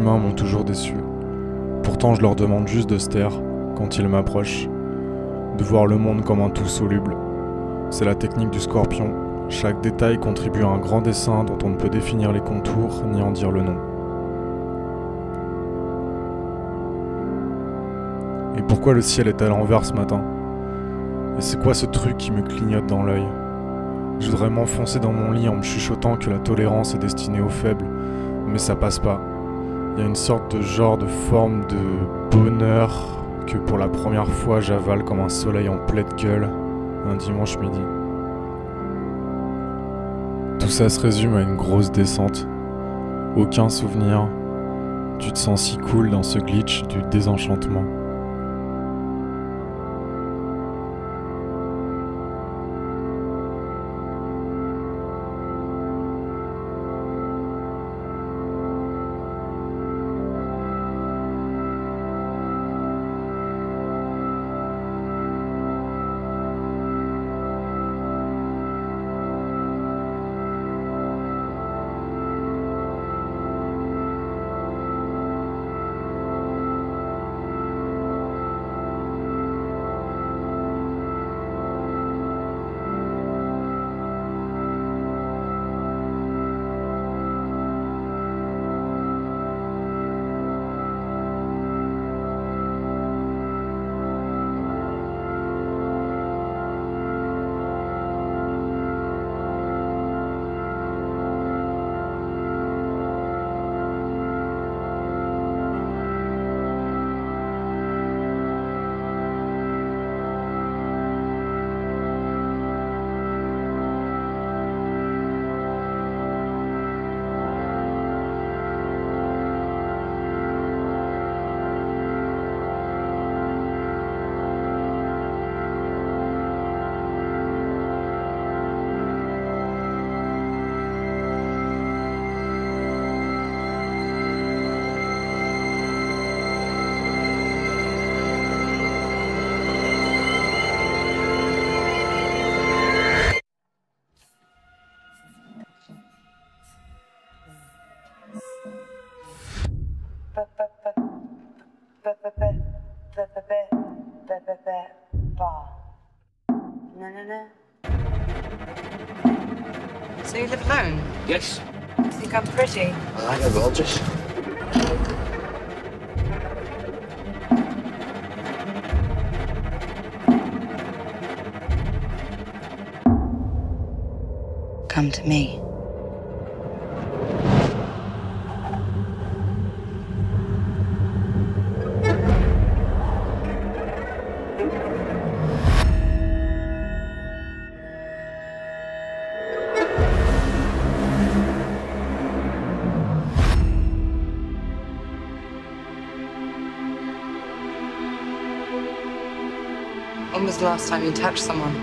Les humains m'ont toujours déçu. Pourtant, je leur demande juste de se taire quand ils m'approchent, de voir le monde comme un tout soluble. C'est la technique du scorpion. Chaque détail contribue à un grand dessin dont on ne peut définir les contours ni en dire le nom. Et pourquoi le ciel est à l'envers ce matin? Et c'est quoi ce truc qui me clignote dans l'œil? Je voudrais m'enfoncer dans mon lit en me chuchotant que la tolérance est destinée aux faibles, mais ça passe pas. Il y a une sorte de genre de forme de bonheur que pour la première fois j'avale comme un soleil en pleine gueule un dimanche midi. Tout ça se résume à une grosse descente. Aucun souvenir. Tu te sens si cool dans ce glitch du désenchantement. I last time you touched someone?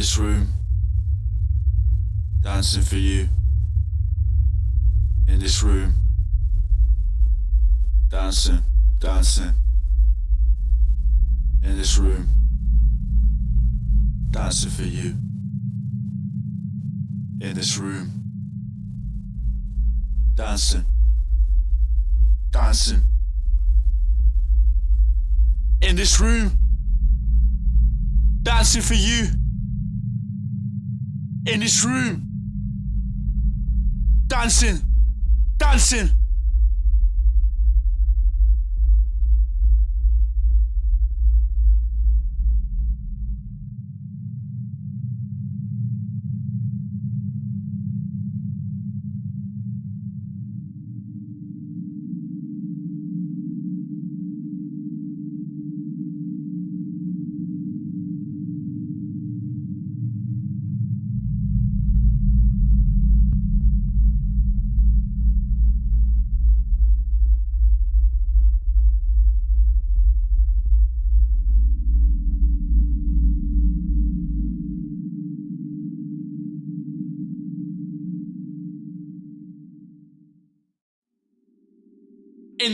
This room, dancing for you. In this room, dancing, dancing. In this room, dancing for you. In this room, dancing, dancing. In this room, dancing for you. In this room, dancing, dancing.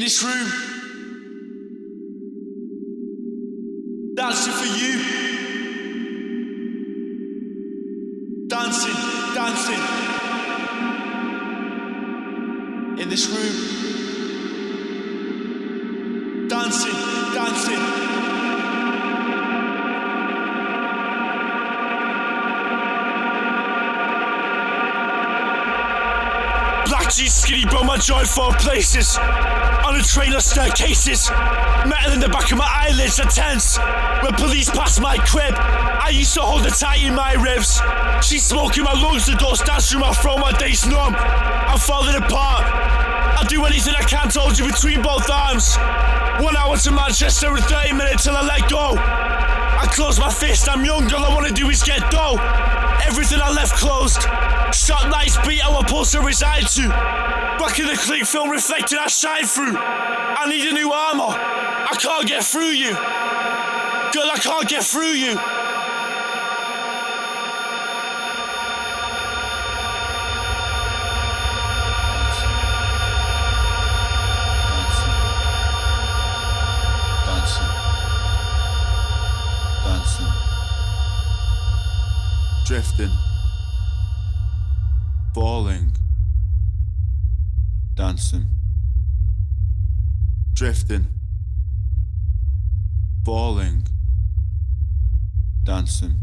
This room. Joint for places. On a train of staircases. Metal in the back of my eyelids are tense. When police pass my crib, I used to hold her tight in my ribs. She's smoking my lungs, the dust dance through my throat, my days numb. I'm falling apart. I'll do anything I can to hold you between both arms. One hour to Manchester and 30 minutes till I let go. I close my fist, I'm young, all I wanna do is get dough. Everything I left closed. Shot lights beat our pulse to reside to. Back in the click film reflecting I shine through. I need a new armor. I can't get through you. Girl, I can't get through you. Drifting. Falling. Dancing. Drifting. Falling. Dancing.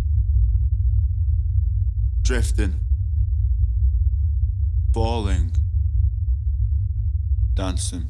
Drifting. Falling. Dancing.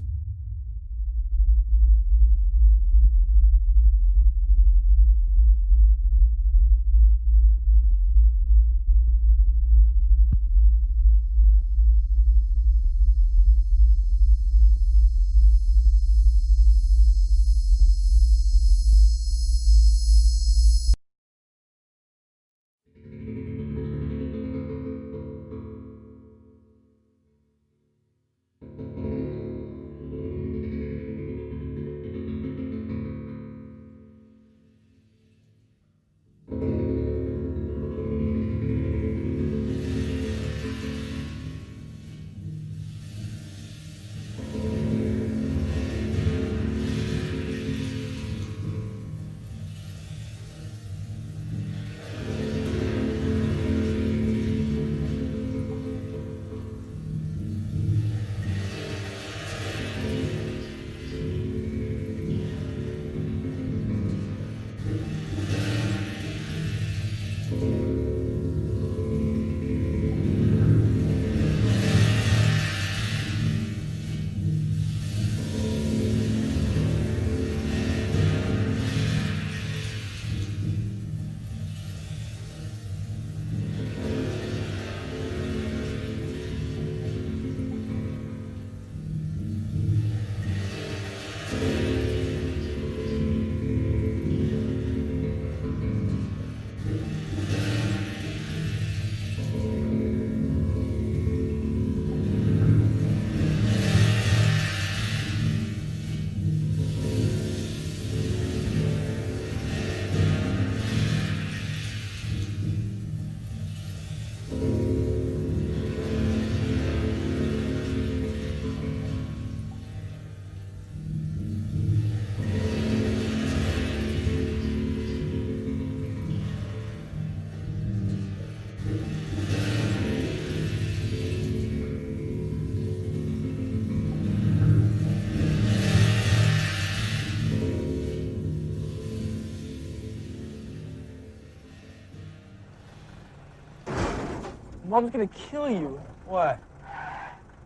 Mom's gonna kill you. What?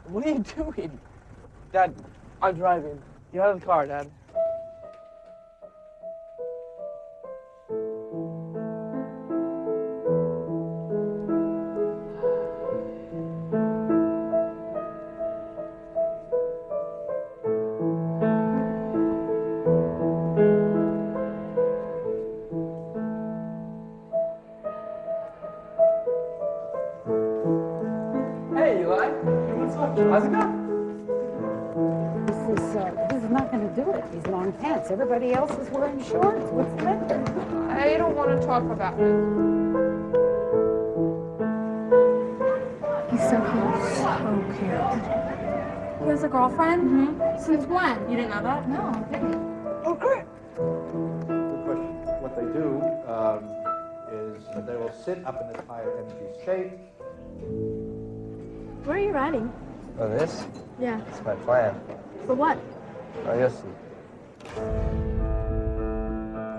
What are you doing? Dad, I'm driving. Get out of the car, Dad. Uh, this is not going to do it. These long pants. Everybody else is wearing shorts. What's the matter? I don't want to talk about it. He's so cute. So cute. He has a girlfriend? Mm-hmm. Since when? You didn't know that? No, I didn't. Oh, great. Good question. What they do um, is that they will sit up in this higher energy state. Where are you riding? Oh, this? Yeah. It's my plan. For what? Oh, you'll.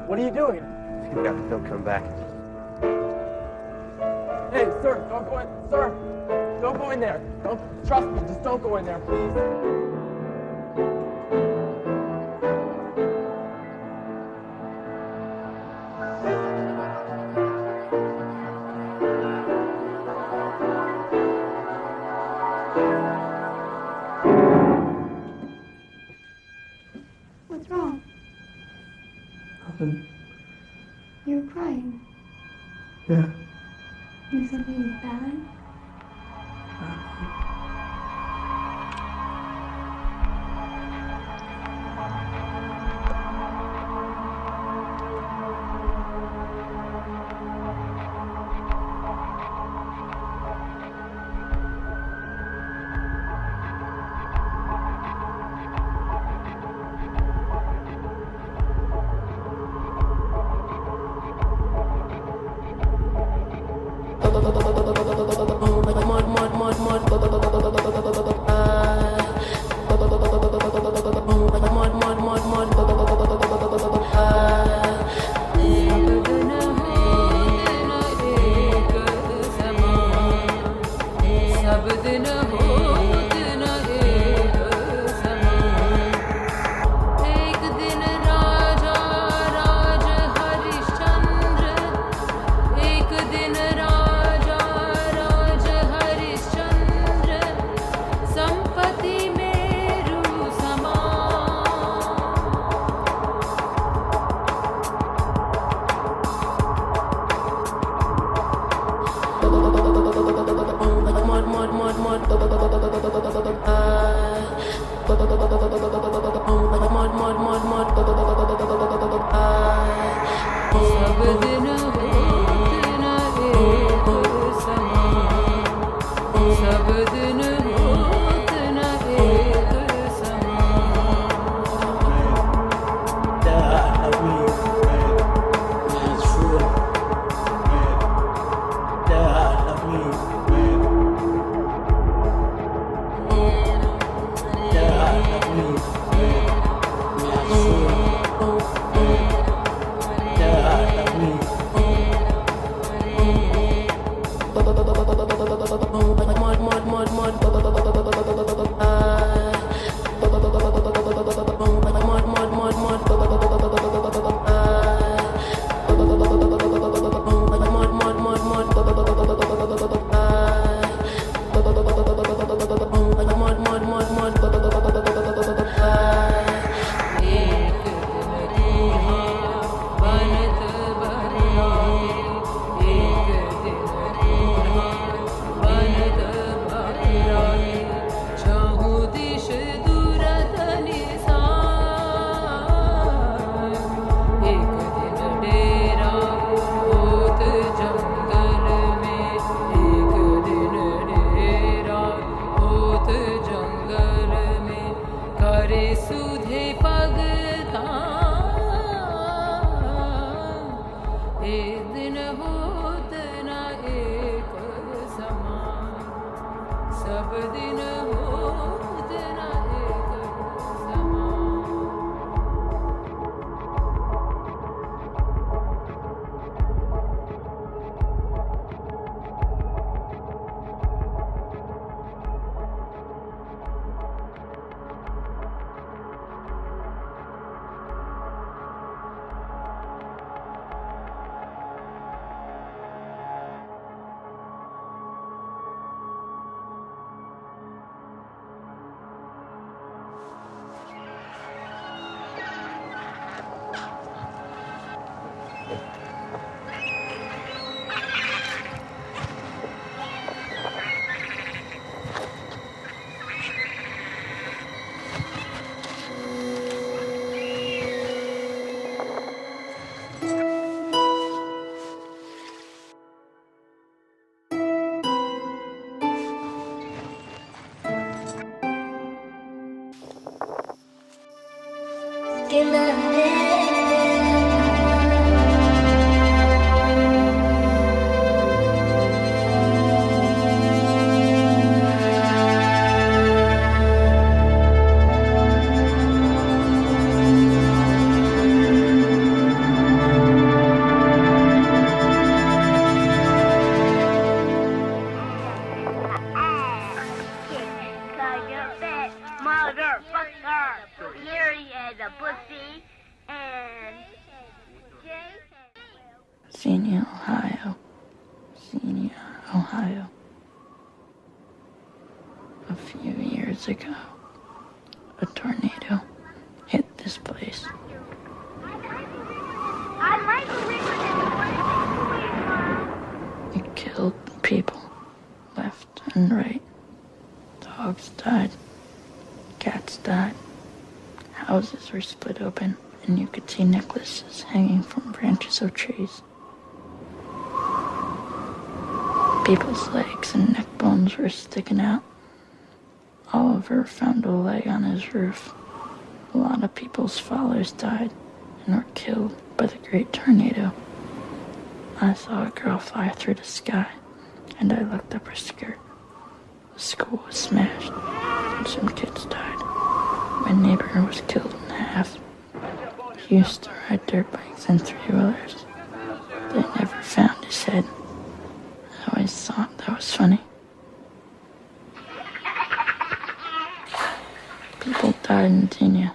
What are you doing? He'll come back. Hey, sir, don't go in. Sir, don't go in there. Don't trust me. Just don't go in there, please. abdünün adına bir trees. People's legs and neck bones were sticking out. Oliver found a leg on his roof. A lot of people's fathers died and were killed by the great tornado. I saw a girl fly through the sky, and I looked up her skirt. The school was smashed, and some kids died. My neighbor was killed used to ride dirt bikes and three-wheelers. They never found his head. I always thought that was funny. People died in Kenya.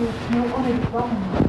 You're only one.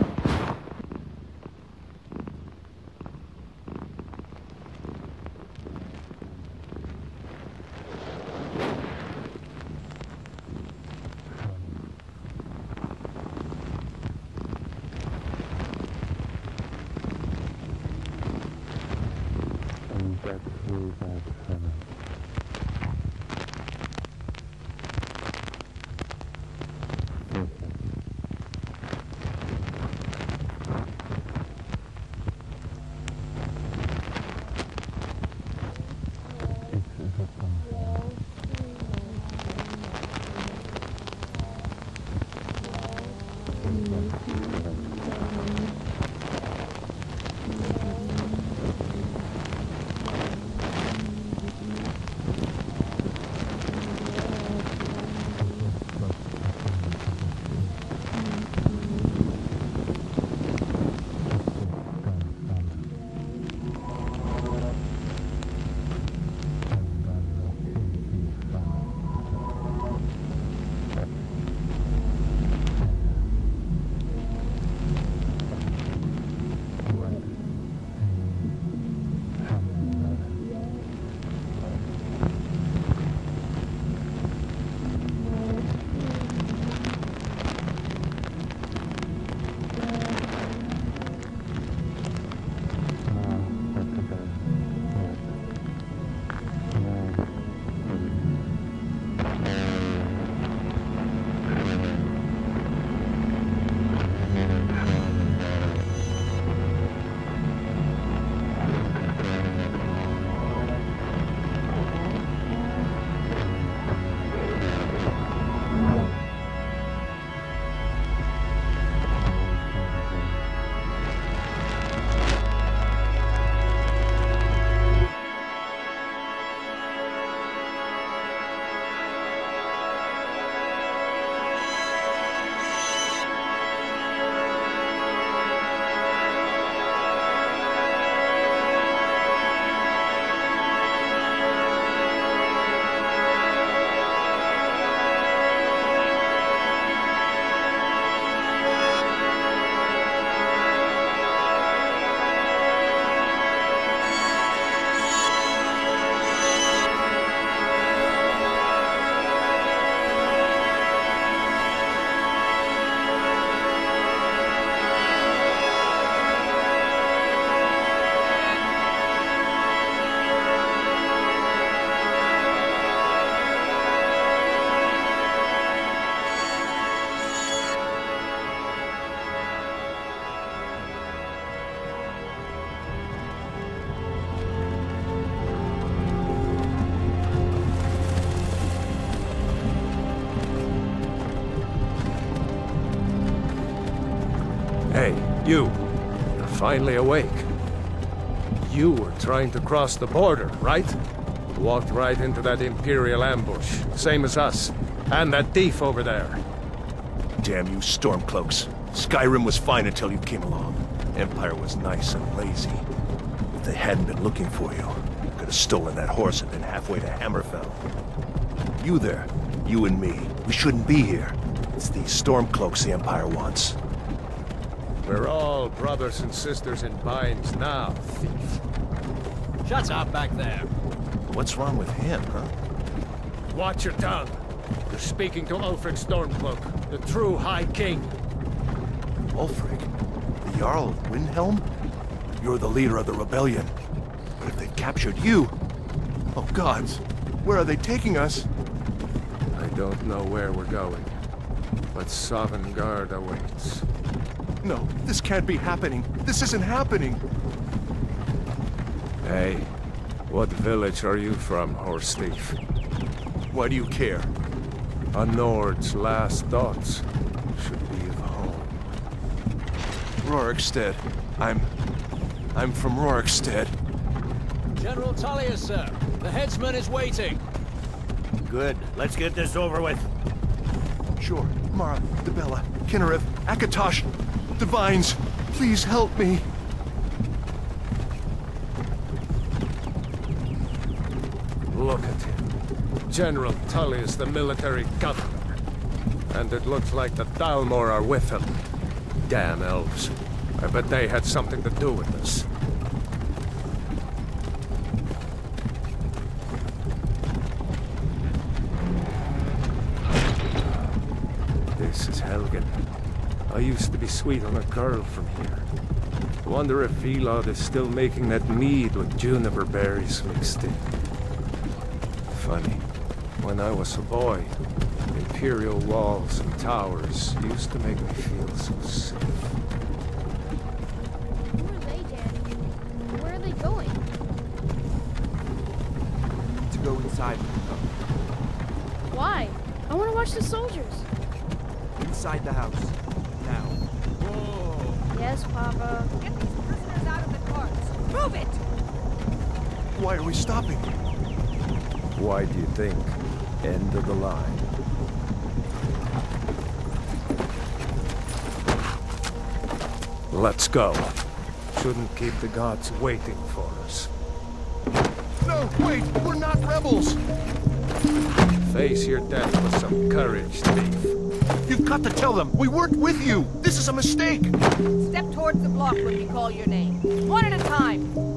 Finally awake. You were trying to cross the border, right? Walked right into that Imperial ambush, same as us. And that thief over there. Damn you, Stormcloaks. Skyrim was fine until you came along. Empire was nice and lazy. If they hadn't been looking for you, could have stolen that horse and been halfway to Hammerfell. You there, you and me, we shouldn't be here. It's these Stormcloaks the Empire wants. We're all brothers and sisters in binds now, thief. Shut up back there. What's wrong with him, huh? Watch your tongue. You're speaking to Ulfric Stormcloak, the true High King. Ulfric? The Jarl of Windhelm? You're the leader of the rebellion. But if they captured you... Oh gods, where are they taking us? I don't know where we're going, but Sovngarde awaits. No, this can't be happening. This isn't happening. Hey, what village are you from, horse thief? Why do you care? A Nord's last thoughts should be of home. Rorikstead. I'm... I'm from Rorikstead. General Tullius, sir. The headsman is waiting. Good. Let's get this over with. Sure. Mara, Dibella, Kynareth, Akatosh, Divines, please help me. Look at him. General Tullius, the military governor. And it looks like the Thalmor are with him. Damn elves. I bet they had something to do with this. This is Helgen. I used to be sweet on a girl from here. Wonder if Vilod is still making that mead with juniper berries mixed in. Funny. When I was a boy, imperial walls and towers used to make me feel so safe. Who are they, Daddy? Where are they going? To go inside. Why? I want to watch the soldiers. Inside the house. Now. Yes, Papa. Get these prisoners out of the carts. Move it! Why are we stopping? Why do you think? End of the line. Let's go. Shouldn't keep the gods waiting for us. No, wait! We're not rebels! Face your death with some courage, thief. You've got to tell them! We worked with you! This is a mistake! Step towards the block when we call your name. One at a time.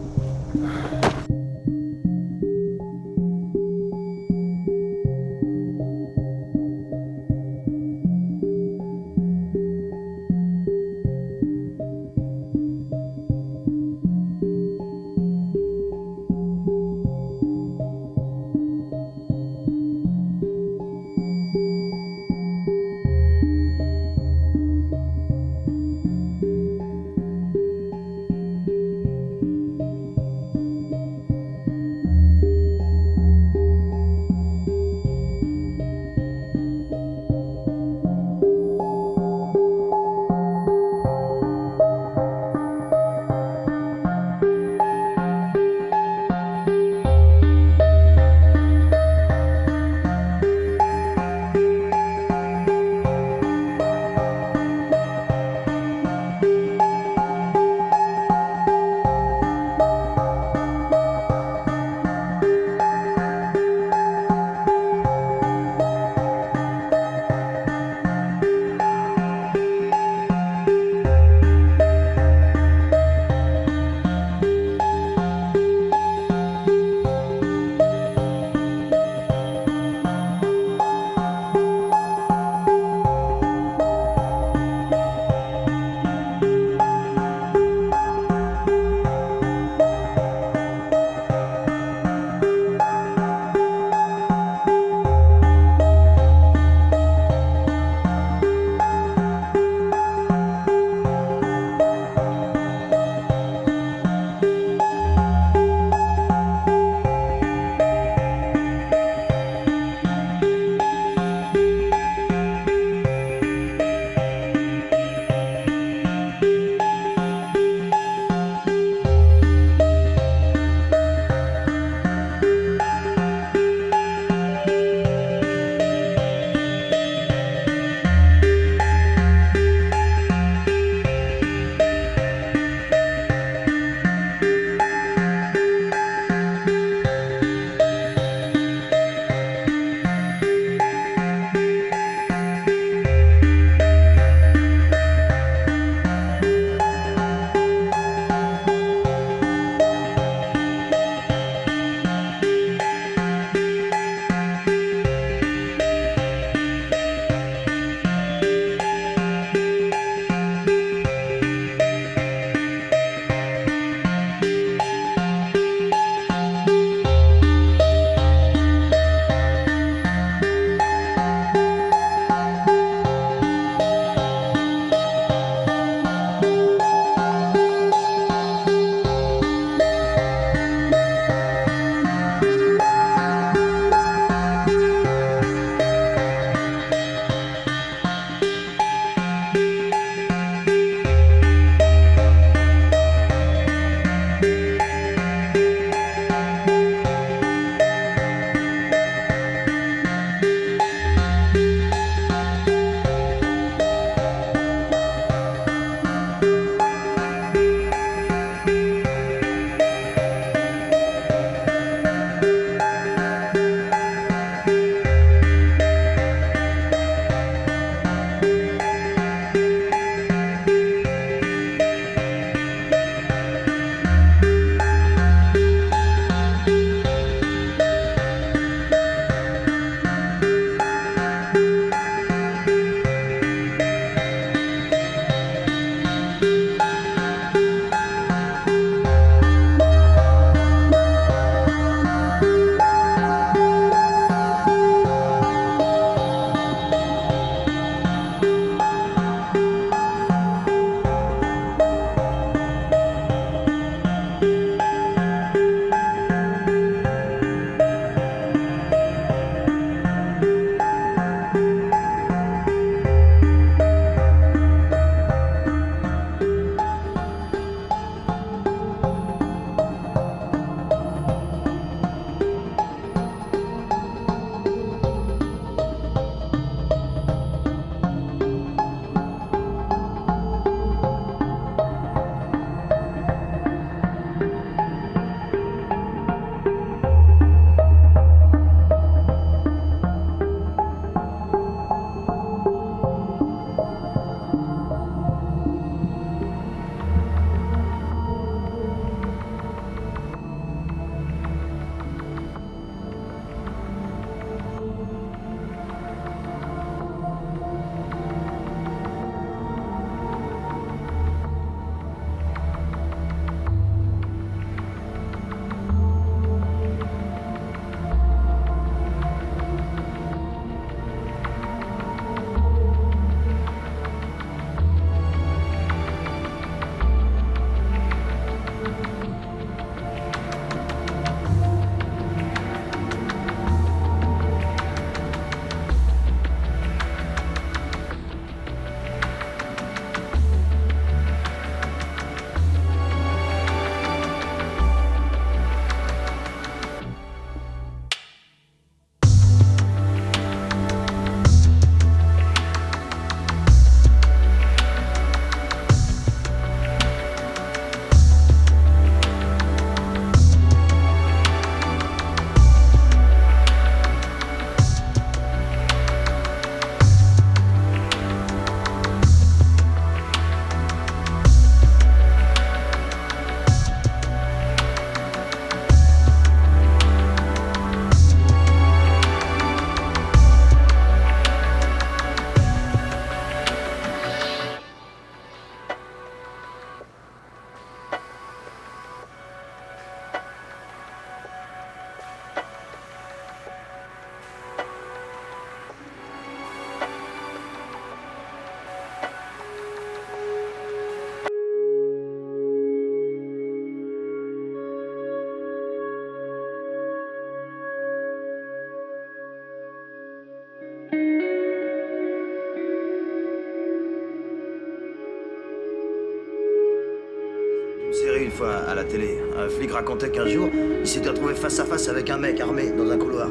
La télé. Un flic racontait qu'un jour, il s'était retrouvé face à face avec un mec armé dans un couloir.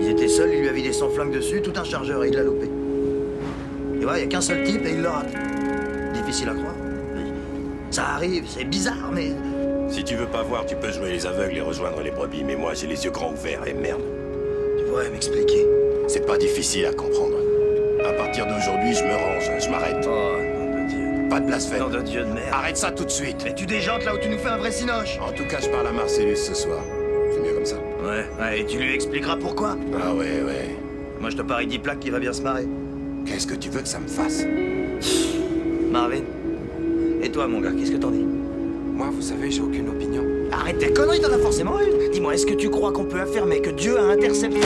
Ils étaient seuls, il lui a vidé son flingue dessus, tout un chargeur, et il l'a loupé. Et voilà, il n'y a qu'un seul type et il le rate. Difficile à croire. Ça arrive, c'est bizarre, mais... Si tu veux pas voir, tu peux jouer les aveugles et rejoindre les brebis, mais moi j'ai les yeux grands ouverts et merde. Tu pourrais m'expliquer C'est pas difficile à comprendre. À partir d'aujourd'hui, je me range, je m'arrête. Oh. Pas de blasphème. Nom de Dieu de merde. Arrête ça tout de suite. Mais tu déjantes là où tu nous fais un vrai cinoche. En tout cas, je parle à Marcellus ce soir. C'est mieux comme ça. Ouais, ouais, et tu lui expliqueras pourquoi. Ah ouais, ouais. Moi, je te parie 10 plaques qu'il va bien se marrer. Qu'est-ce que tu veux que ça me fasse? Marvin. Et toi, mon gars, qu'est-ce que t'en dis? Moi, vous savez, j'ai aucune opinion. Arrête tes conneries, t'en as forcément une. Dis-moi, est-ce que tu crois qu'on peut affirmer que Dieu a intercepté?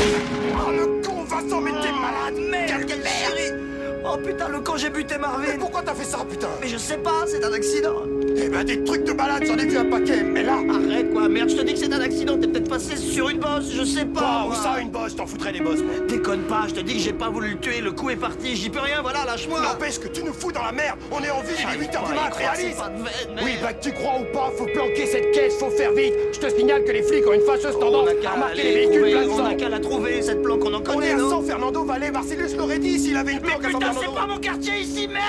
Putain, le con, j'ai buté Marvin. Mais pourquoi t'as fait ça, putain Mais je sais pas, c'est un accident. Eh ben, des trucs de malade, j'en ai vu un paquet, mais là... Arrête quoi, merde, je te dis que c'est un accident, t'es peut-être passé sur une bosse, je sais pas Oh, où ça, une bosse T'en foutrais des bosses, moi. Déconne pas, je te dis que j'ai pas voulu le tuer, le coup est parti, j'y peux rien, voilà, lâche-moi. N'empêche que tu nous fous dans la merde On est en ville, il est 8h du mat, réalise. pas de veine, Oui, bah que tu crois ou pas, faut planquer cette caisse, faut faire vite. Je te signale que les flics ont une fâcheuse tendance à aller les véhicules trouver, plein de on sang. a qu'à la trouver, cette planque, on en On connaît, Fernando Vallée, Marcellus l'aurait dit s'il avait une Mais planque à San putain, c'est Fernando. pas mon quartier ici, merde.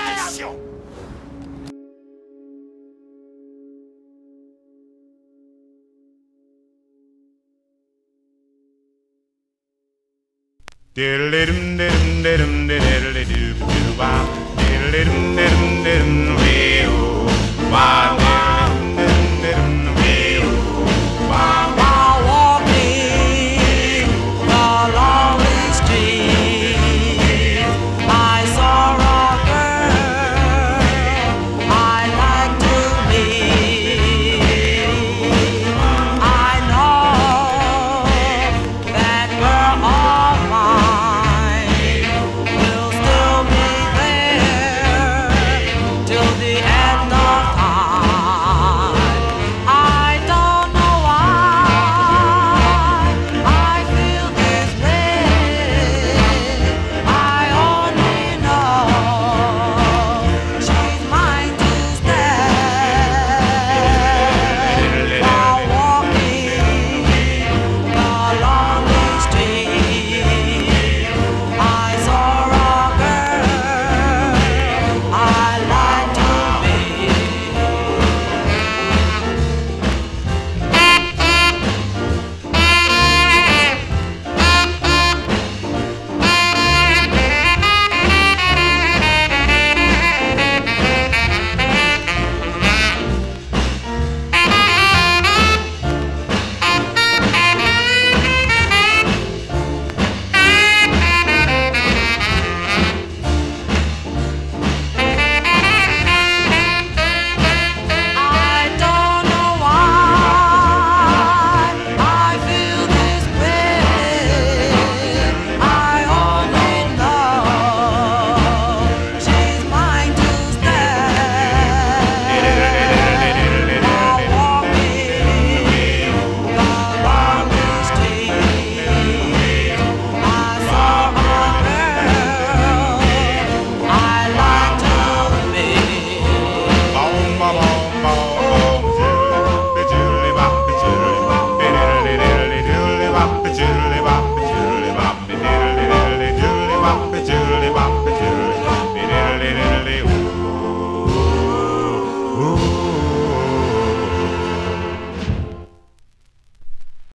Why